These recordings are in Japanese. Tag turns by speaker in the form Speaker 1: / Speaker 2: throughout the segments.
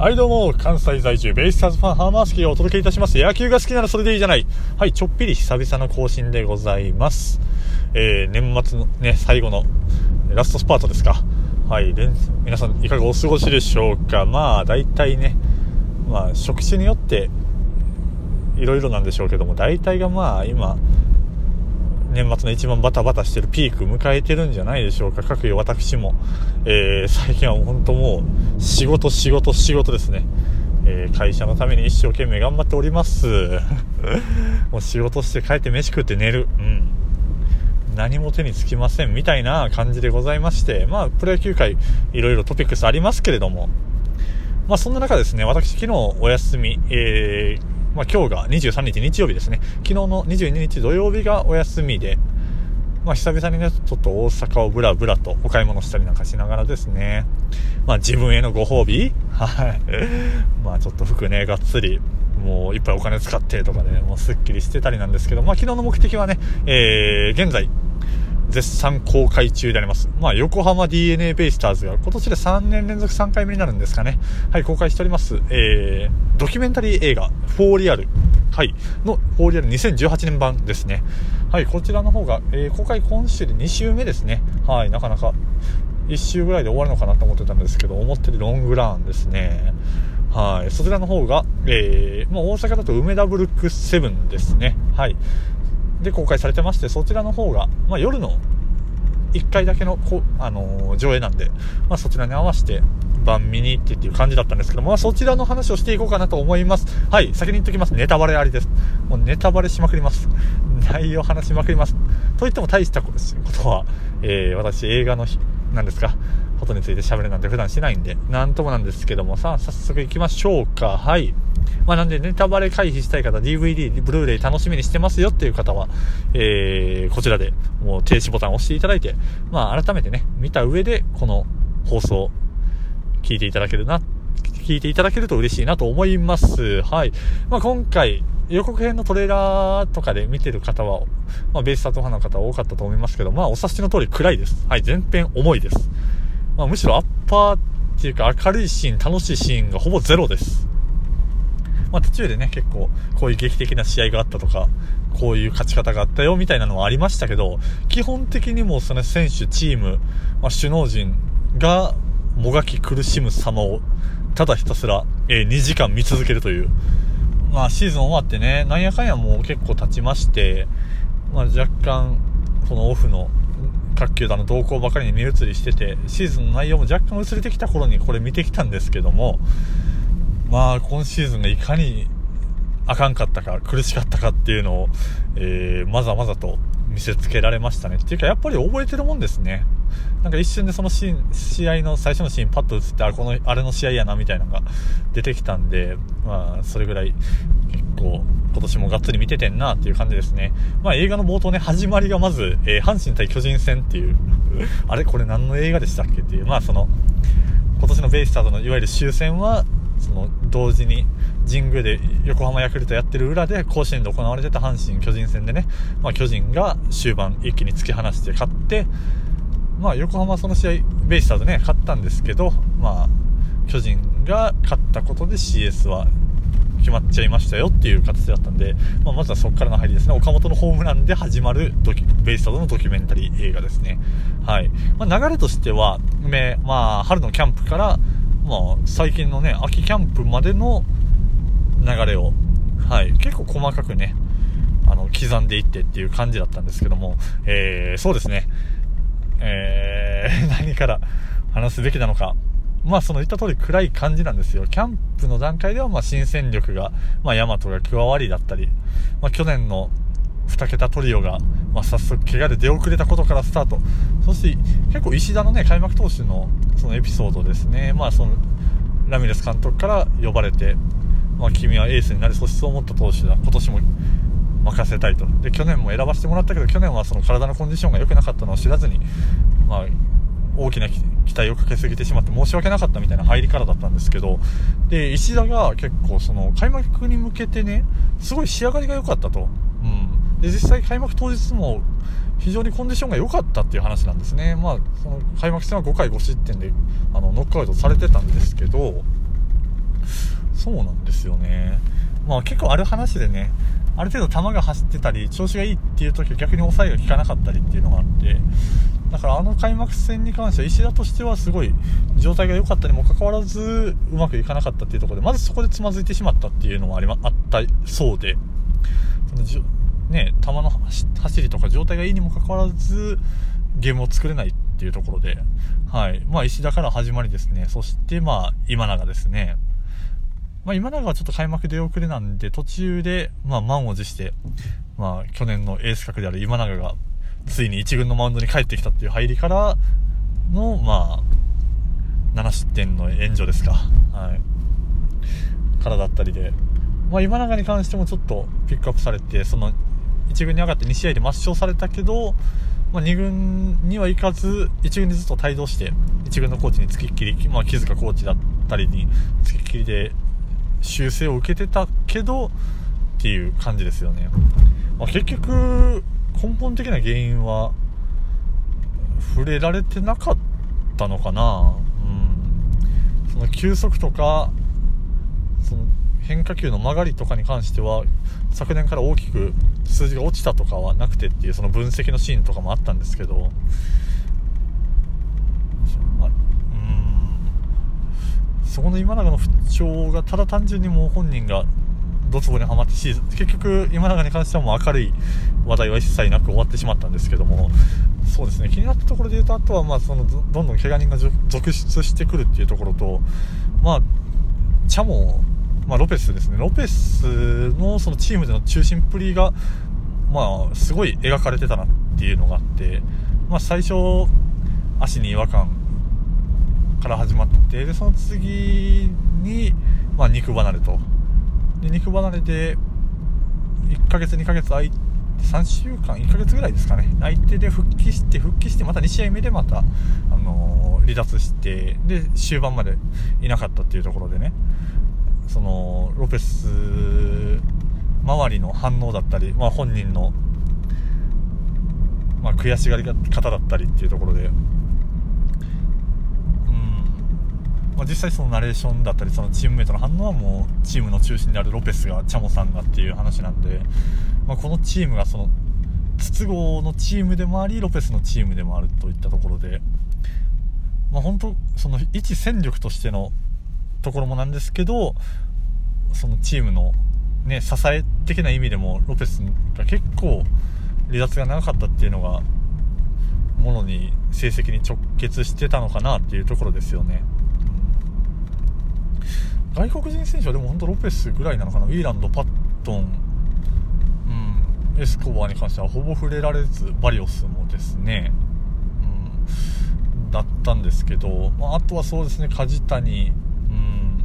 Speaker 1: はいどうも、関西在住、ベイスターズファン、ハーマースキーをお届けいたします。野球が好きならそれでいいじゃない。はい、ちょっぴり久々の更新でございます。えー、年末のね、最後のラストスパートですか。はい、皆さんいかがお過ごしでしょうか。まあ、大体ね、まあ、職種によって、いろいろなんでしょうけども、大体がまあ、今、年末の一番バタバタしてるピーク迎えてるんじゃないでしょうか。各位私も、えー、最近は本当もう仕事仕事仕事ですね。えー、会社のために一生懸命頑張っております。もう仕事して帰って飯食って寝る。うん。何も手につきませんみたいな感じでございまして、まあ、プロ野球界いろいろトピックスありますけれども、まあ、そんな中ですね、私昨日お休み、えーまあ、今日が23日日曜日ですね。昨日の22日土曜日がお休みで、まあ、久々にね、ちょっと大阪をブラブラとお買い物したりなんかしながらですね、まあ、自分へのご褒美？はい。まあ、ちょっと服ね、がっつり、もういっぱいお金使ってとかで、ね、もうすっきりしてたりなんですけど、まあ、昨日の目的はね、えー、現在、絶賛公開中であります。まあ、横浜 DNA ベイスターズが今年で3年連続3回目になるんですかね。はい、公開しております。えー、ドキュメンタリー映画、フォーリアル。はい、のフォーリアル2018年版ですね。はい、こちらの方が、えー、公開今週で2週目ですね。はい、なかなか1週ぐらいで終わるのかなと思ってたんですけど、思ってるロングランですね。はい、そちらの方が、えー、まあ、大阪だと梅田ブルックセブンですね。はい。で公開されてましてそちらの方が、まあ、夜の1回だけのこ、あのー、上映なんで、まあ、そちらに合わせて晩見に行ってっていう感じだったんですけども、まあ、そちらの話をしていこうかなと思います。はい、先に言っときます。ネタバレありです。もうネタバレしまくります。内容話しまくります。といっても大したことは、えー、私映画の日、なんですか、ことについて喋るなんて普段しないんで、なんともなんですけども、さあ、早速行きましょうか。はい。まあ、なんでネタバレ回避したい方、DVD、ブルーレイ楽しみにしてますよっていう方は、えー、こちらでもう停止ボタンを押していただいて、まあ、改めてね、見た上で、この放送、聞いていただけるな、聞いていただけると嬉しいなと思います。はい。まあ、今回、予告編のトレーラーとかで見てる方は、まあ、ベースタートファンの方は多かったと思いますけど、まあ、お察しの通り暗いです。はい、前編重いです。まあ、むしろアッパーっていうか明るいシーン、楽しいシーンがほぼゼロです。まあ、途中でね、結構、こういう劇的な試合があったとか、こういう勝ち方があったよ、みたいなのはありましたけど、基本的にもその選手、チーム、まあ、首脳陣がもがき苦しむ様を、ただひたすら、えー、2時間見続けるという。まあ、シーズン終わってね、なんやかんやもう結構経ちまして、まあ、若干、このオフの各球団の動向ばかりに目移りしてて、シーズンの内容も若干薄れてきた頃にこれ見てきたんですけども、まあ、今シーズンがいかにあかんかったか、苦しかったかっていうのを、えー、まざまざと見せつけられましたね。っていうか、やっぱり覚えてるもんですね。なんか一瞬でそのシーン、試合の最初のシーンパッと映って、あ、この、あれの試合やな、みたいなのが出てきたんで、まあ、それぐらい、結構、今年もがっつり見ててんなっていう感じですね。まあ映画の冒頭ね、始まりがまず、えー、阪神対巨人戦っていう あれこれ何の映画でしたっけっていう、まあその、今年のベイスターズのいわゆる終戦は、その同時に神宮で横浜ヤクルトやってる裏で甲子園で行われてた阪神・巨人戦でね、まあ、巨人が終盤一気に突き放して勝って、まあ、横浜はその試合ベイスターズね勝ったんですけど、まあ、巨人が勝ったことで CS は決まっちゃいましたよっていう形だったんで、まあ、まずはそこからの入りですね。岡本のホームランで始まるドキベイスターズのドキュメンタリー映画ですね、はい。まあ、流れとしては、まあ、春のキャンプからまあ、最近のね、秋キャンプまでの流れを、はい、結構細かくね、あの、刻んでいってっていう感じだったんですけども、えー、そうですね、えー、何から話すべきなのか。まあ、その言った通り暗い感じなんですよ。キャンプの段階では、ま、新戦力が、まあ、ヤマトが加わりだったり、まあ、去年の2桁トリオが、まあ、早速怪我で出遅れたことからスタートそして結構石田のね開幕投手のそのエピソードですね、まあ、そのラミレス監督から呼ばれて、まあ、君はエースになり素質を持った投手だ今年も任せたいとで去年も選ばせてもらったけど去年はその体のコンディションが良くなかったのを知らずに、まあ、大きな期待をかけすぎてしまって申し訳なかったみたいな入りからだったんですけどで石田が結構その開幕に向けてねすごい仕上がりが良かったと。うんで実際開幕当日も非常にコンディションが良かったっていう話なんですね、まあ、その開幕戦は5回5失点であのノックアウトされてたんですけどそうなんですよね。まあ結構ある話でね、ある程度球が走ってたり、調子がいいっていう時は逆に抑えが効かなかったりっていうのがあって、だからあの開幕戦に関しては石田としてはすごい状態が良かったにもかかわらずうまくいかなかったっていうところでまずそこでつまずいてしまったっていうのもあり、ま、あったそうでそのじね球の走りとか状態がいいにもかかわらずゲームを作れないっていうところで、はい。まあ、石田から始まりですね。そしてまあ今永ですね。まあ、今永はちょっと開幕出遅れなんで、途中で、まあ、満を持して、まあ、去年のエース格である今永がついに1軍のマウンドに帰ってきたっていう入りからの、まあ、7失点の援助ですか。はい。からだったりで、まあ、今永に関してもちょっとピックアップされて、その、1軍に上がって2試合で抹消されたけど、まあ、2軍には行かず、1軍にずっと帯同して、1軍のコーチにつきっきり、まあ、木塚コーチだったりにつきっきりで修正を受けてたけど、っていう感じですよね。まあ、結局、根本的な原因は触れられてなかったのかな、うん、その球速とかその変化球の曲がりとかに関しては昨年から大きく数字が落ちたとかはなくてっていうその分析のシーンとかもあったんですけど、まうんそこの今永の不調がただ単純にもう本人がドツボにはまってシーズン結局今永に関してはもう明るい話題は一切なく終わってしまったんですけどもそうですね気になったところで言うとあとはまあそのどんどん怪我人が続出してくるっていうところとまあチャモまあ、ロペスですね。ロペスのそのチームでの中心っぷりがまあすごい描かれてたなっていうのがあって、まあ、最初足に違和感から始まってでその次に、まあ、肉離れと。で肉離れで1ヶ月2ヶ月空いて3週間1ヶ月ぐらいですかね。相手で復帰して復帰してまた2試合目でまた、あのー、離脱してで終盤までいなかったっていうところでね。そのロペス周りの反応だったり、まあ、本人の、まあ、悔しがり方だったりっていうところでまあ、実際そのナレーションだったりそのチームメイトの反応はもうチームの中心であるロペスがチャモさんがっていう話なんで、まあ、このチームがその筒香のチームでもありロペスのチームでもあるといったところで、まあ、本当その一戦力としてのところもなんですけどそのチームの、ね、支え的な意味でもロペスが結構離脱が長かったっていうのがものに成績に直結してたのかなっていうところですよね。外国人選手はでも本当ロペスぐらいなのかな？ウィーランド、パットン、うん、エスコバーに関してはほぼ触れられずバリオスもですね、うん、だったんですけど、まあ、あとはそうですね梶谷、うん、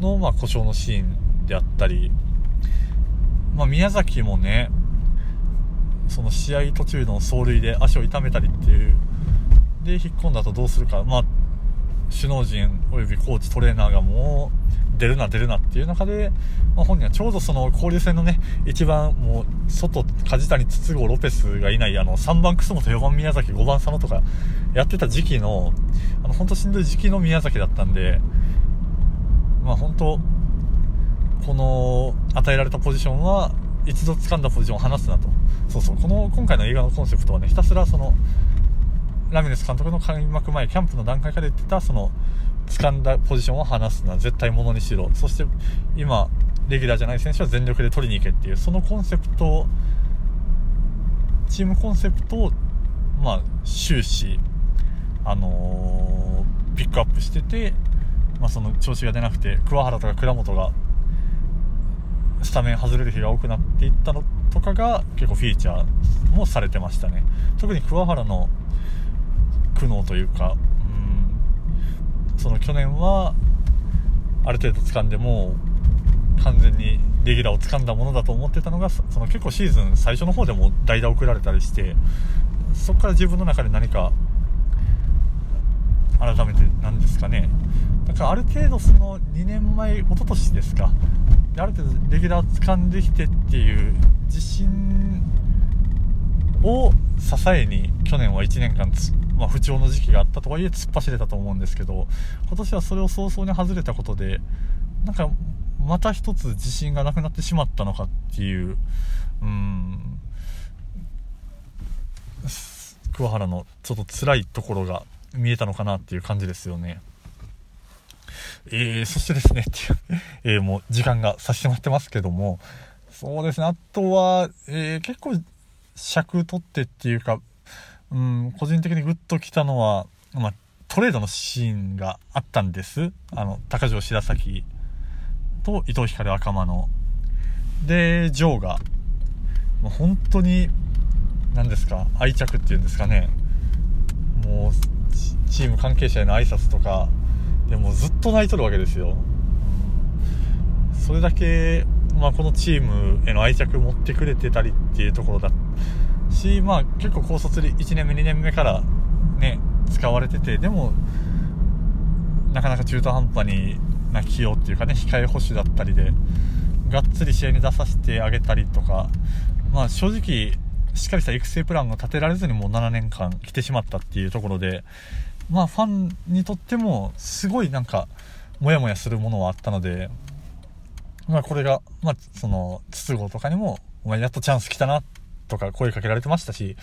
Speaker 1: の、まあ、故障のシーンであったり、まあ、宮崎もねその試合途中の走塁で足を痛めたりっていう。で引っ込んだとどうするか、まあ、首脳陣およびコーチトレーナーがもう出るな出るなっていう中で、まあ、本人はちょうどその交流戦のね一番もう外梶谷筒香ロペスがいないあの3番楠本4番宮崎5番佐野とかやってた時期のあの本当しんどい時期の宮崎だったんでまあ本当この与えられたポジションは一度掴んだポジションを離すなと。そうそう。この今回の映画のコンセプトはねひたすらそのラミレス監督の開幕前、キャンプの段階から言ってた、その、掴んだポジションを離すな、絶対ものにしろ。そして、今、レギュラーじゃない選手は全力で取りに行けっていう、そのコンセプトを、チームコンセプトを、まあ、終始、あのー、ピックアップしてて、まあ、その調子が出なくて、桑原とか倉本が、スタメン外れる日が多くなっていったのとかが結構フィーチャーもされてましたね。特に桑原の苦悩というか、うん、その去年はある程度掴んでも完全にレギュラーを掴んだものだと思ってたのがその結構シーズン最初の方でも代打を送られたりしてそこから自分の中で何か改めて何ですかね。だからある程度その2年前一昨年ですか。である程度レギュラー掴んできてっていう自信を支えに去年は1年間まあ、不調の時期があったとはいえ突っ走れたと思うんですけど今年はそれを早々に外れたことでなんか、また一つ自信がなくなってしまったのかっていう、うん、桑原のちょっと辛いところが見えたのかなっていう感じですよね。えー、そしてですね、っていう、えー、もう時間がさせてもらってますけども、そうですね、あとは、えー、結構尺取ってっていうか、うん、個人的にグッときたのは、まあ、トレードのシーンがあったんです。あの、高城白崎と伊藤光赤間の。で、ジョーが、もう本当に、何ですか、愛着っていうんですかね。もう、チーム関係者への挨拶とか、でもずっと泣いとるわけですよ。それだけ、まあ、このチームへの愛着持ってくれてたりっていうところだし、まあ、結構高卒で1年目、2年目からね、使われてて、でも、なかなか中途半端にな起用っていうかね、控え保守だったりで、がっつり試合に出させてあげたりとか、まあ正直、しっかりした育成プランが立てられずにもう7年間来てしまったっていうところで、まあファンにとってもすごいなんか、モヤモヤするものはあったので、まあこれが、まあその、筒香とかにも、お前やっとチャンス来たな、とか声かけられてましたし、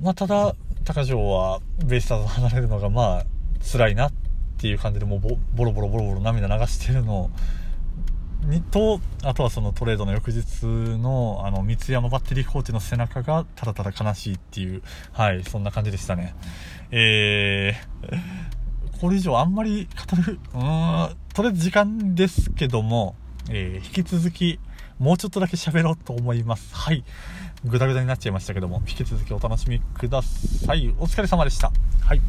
Speaker 1: まあただ、高城はベイスターズ離れるのがまあ辛いなっていう感じでもうボロボロボロボロ涙流してるのにとあとはそのトレードの翌日のあの三山バッテリーコーチの背中がただただ悲しいっていうはいそんな感じでしたね。えー、これ以上あんまり語るうんとりあえず時間ですけども、えー、引き続きもうちょっとだけ喋ろうと思いますはいぐだぐだになっちゃいましたけども、引き続きお楽しみください。お疲れ様でした。はい。